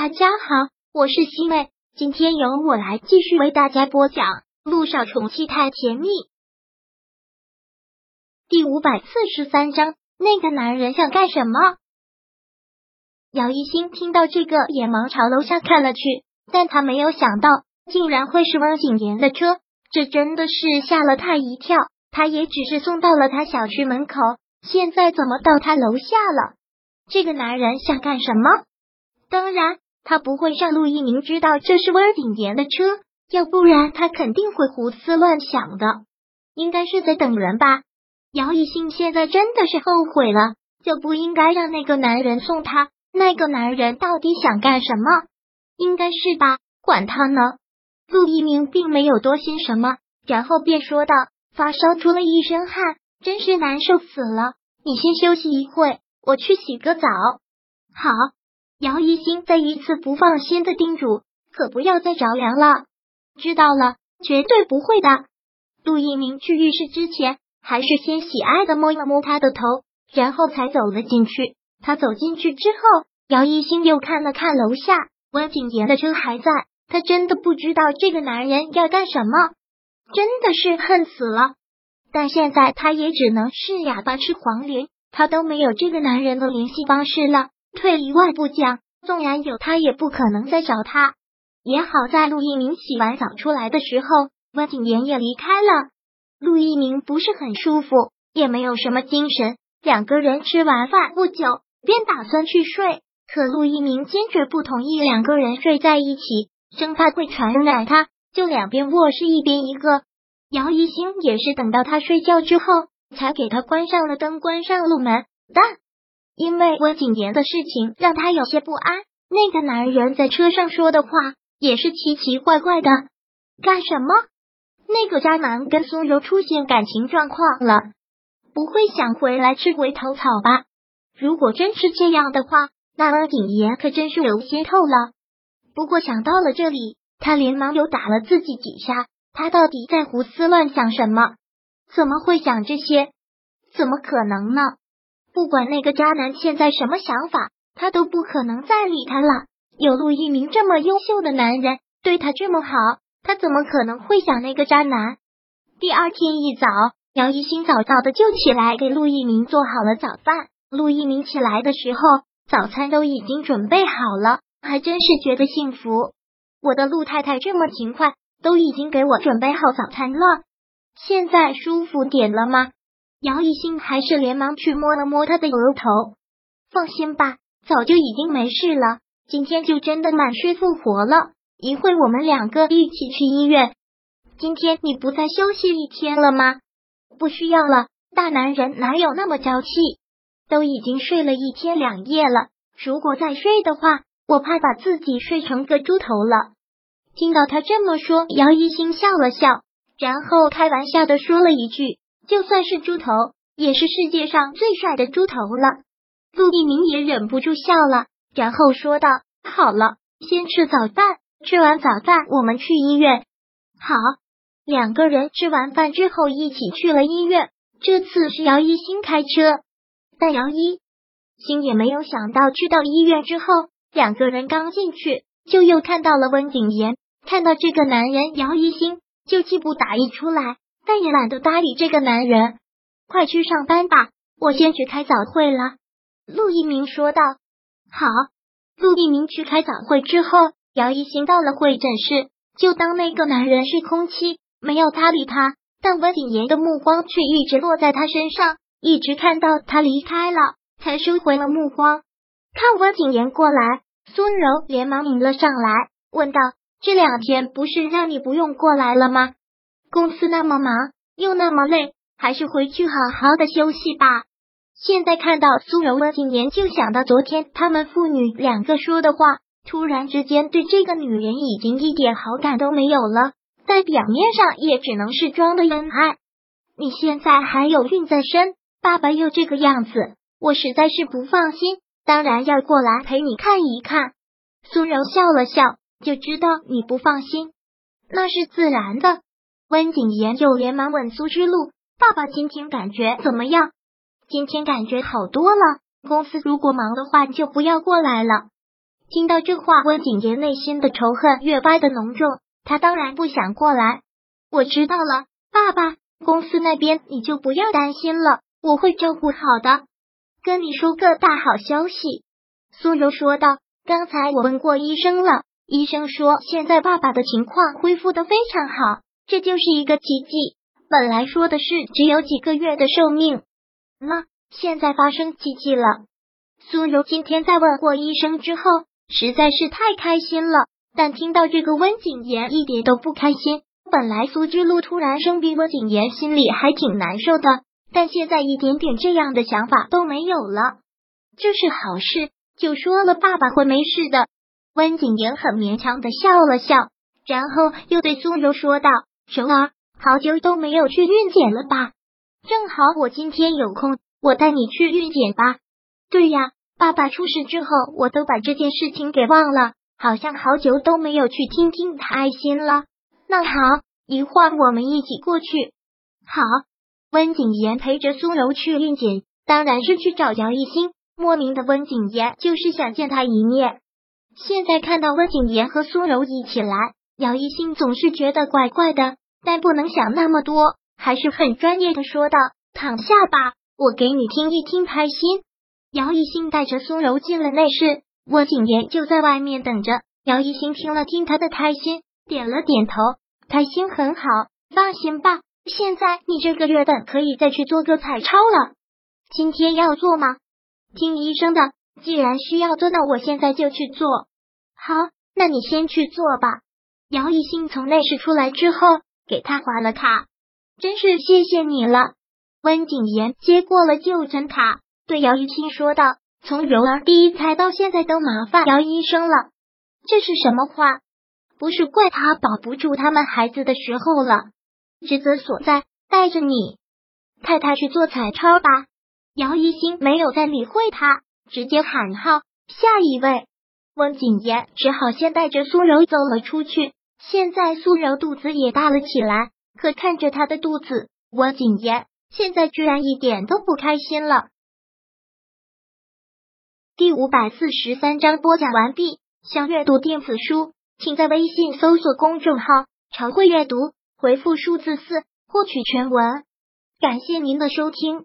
大家好，我是西妹，今天由我来继续为大家播讲《路上宠妻太甜蜜》第五百四十三章。那个男人想干什么？姚一新听到这个，也忙朝楼下看了去，但他没有想到，竟然会是汪景言的车，这真的是吓了他一跳。他也只是送到了他小区门口，现在怎么到他楼下了？这个男人想干什么？当然，他不会让陆一鸣知道这是温景言的车，要不然他肯定会胡思乱想的。应该是在等人吧。姚一兴现在真的是后悔了，就不应该让那个男人送他。那个男人到底想干什么？应该是吧，管他呢。陆一鸣并没有多心什么，然后便说道：“发烧出了一身汗，真是难受死了。你先休息一会，我去洗个澡。”好。姚一兴再一次不放心的叮嘱：“可不要再着凉了。”知道了，绝对不会的。陆一鸣去浴室之前。还是先喜爱的摸了摸他的头，然后才走了进去。他走进去之后，姚一新又看了看楼下，温景言的车还在。他真的不知道这个男人要干什么，真的是恨死了。但现在他也只能是哑巴吃黄连，他都没有这个男人的联系方式了。退一万步讲，纵然有，他也不可能再找他。也好在陆一鸣洗完澡出来的时候，温景言也离开了。陆一鸣不是很舒服，也没有什么精神。两个人吃完饭不久，便打算去睡。可陆一鸣坚决不同意两个人睡在一起，生怕会传染他，就两边卧室一边一个。姚一星也是等到他睡觉之后，才给他关上了灯，关上了门。但因为温景言的事情，让他有些不安。那个男人在车上说的话也是奇奇怪怪的，干什么？那个渣男跟苏柔出现感情状况了，不会想回来吃回头草吧？如果真是这样的话，那温景言可真是有些透了。不过想到了这里，他连忙又打了自己几下。他到底在胡思乱想什么？怎么会想这些？怎么可能呢？不管那个渣男现在什么想法，他都不可能再理他了。有陆一鸣这么优秀的男人，对他这么好。他怎么可能会想那个渣男？第二天一早，姚一新早早的就起来给陆一鸣做好了早饭。陆一鸣起来的时候，早餐都已经准备好了，还真是觉得幸福。我的陆太太这么勤快，都已经给我准备好早餐了。现在舒服点了吗？姚一新还是连忙去摸了摸他的额头。放心吧，早就已经没事了。今天就真的满血复活了。一会我们两个一起去医院。今天你不再休息一天了吗？不需要了，大男人哪有那么娇气？都已经睡了一天两夜了，如果再睡的话，我怕把自己睡成个猪头了。听到他这么说，姚一新笑了笑，然后开玩笑的说了一句：“就算是猪头，也是世界上最帅的猪头了。”陆一鸣也忍不住笑了，然后说道：“好了，先吃早饭。”吃完早饭，我们去医院。好，两个人吃完饭之后一起去了医院。这次是姚一新开车，但姚一新也没有想到，去到医院之后，两个人刚进去，就又看到了温景言。看到这个男人，姚一新就气不打一处来，但也懒得搭理这个男人。快去上班吧，我先去开早会了。陆一鸣说道。好，陆一鸣去开早会之后。姚一新到了会诊室，就当那个男人是空气，没有搭理他。但温景言的目光却一直落在他身上，一直看到他离开了，才收回了目光。看温景言过来，苏柔连忙迎了上来，问道：“这两天不是让你不用过来了吗？公司那么忙，又那么累，还是回去好好的休息吧。”现在看到苏柔，温景言就想到昨天他们父女两个说的话。突然之间，对这个女人已经一点好感都没有了，在表面上也只能是装的恩爱。你现在还有孕在身，爸爸又这个样子，我实在是不放心，当然要过来陪你看一看。苏柔笑了笑，就知道你不放心，那是自然的。温景言又连忙问苏之路：“爸爸今天感觉怎么样？”今天感觉好多了。公司如果忙的话，就不要过来了。听到这话，温景言内心的仇恨越发的浓重。他当然不想过来。我知道了，爸爸，公司那边你就不要担心了，我会照顾好的。跟你说个大好消息，苏柔说道。刚才我问过医生了，医生说现在爸爸的情况恢复的非常好，这就是一个奇迹。本来说的是只有几个月的寿命，那现在发生奇迹了。苏柔今天在问过医生之后。实在是太开心了，但听到这个温景言一点都不开心。本来苏之路突然生病，温景言心里还挺难受的，但现在一点点这样的想法都没有了，这是好事。就说了爸爸会没事的。温景言很勉强的笑了笑，然后又对苏柔说道：“熊儿，好久都没有去孕检了吧？正好我今天有空，我带你去孕检吧。”对呀。爸爸出事之后，我都把这件事情给忘了，好像好久都没有去听听他爱心了。那好，一会儿我们一起过去。好，温景言陪着苏柔去孕检，当然是去找姚一心。莫名的温景言就是想见他一面。现在看到温景言和苏柔一起来，姚一新总是觉得怪怪的，但不能想那么多，还是很专业的说道：“躺下吧，我给你听一听胎心。”姚一新带着苏柔进了内室，温景言就在外面等着。姚一新听了听他的胎心，点了点头，胎心很好，放心吧。现在你这个月份可以再去做个彩超了。今天要做吗？听医生的，既然需要做，那我现在就去做。好，那你先去做吧。姚一新从内室出来之后，给他划了卡，真是谢谢你了。温景言接过了就诊卡。对姚一新说道：“从柔儿第一胎到现在，都麻烦姚医生了。这是什么话？不是怪他保不住他们孩子的时候了。职责所在，带着你太太去做彩超吧。”姚一新没有再理会他，直接喊号：“下一位！”温景言只好先带着苏柔走了出去。现在苏柔肚子也大了起来，可看着她的肚子，温景言现在居然一点都不开心了。第五百四十三章播讲完毕。想阅读电子书，请在微信搜索公众号“常会阅读”，回复数字四获取全文。感谢您的收听。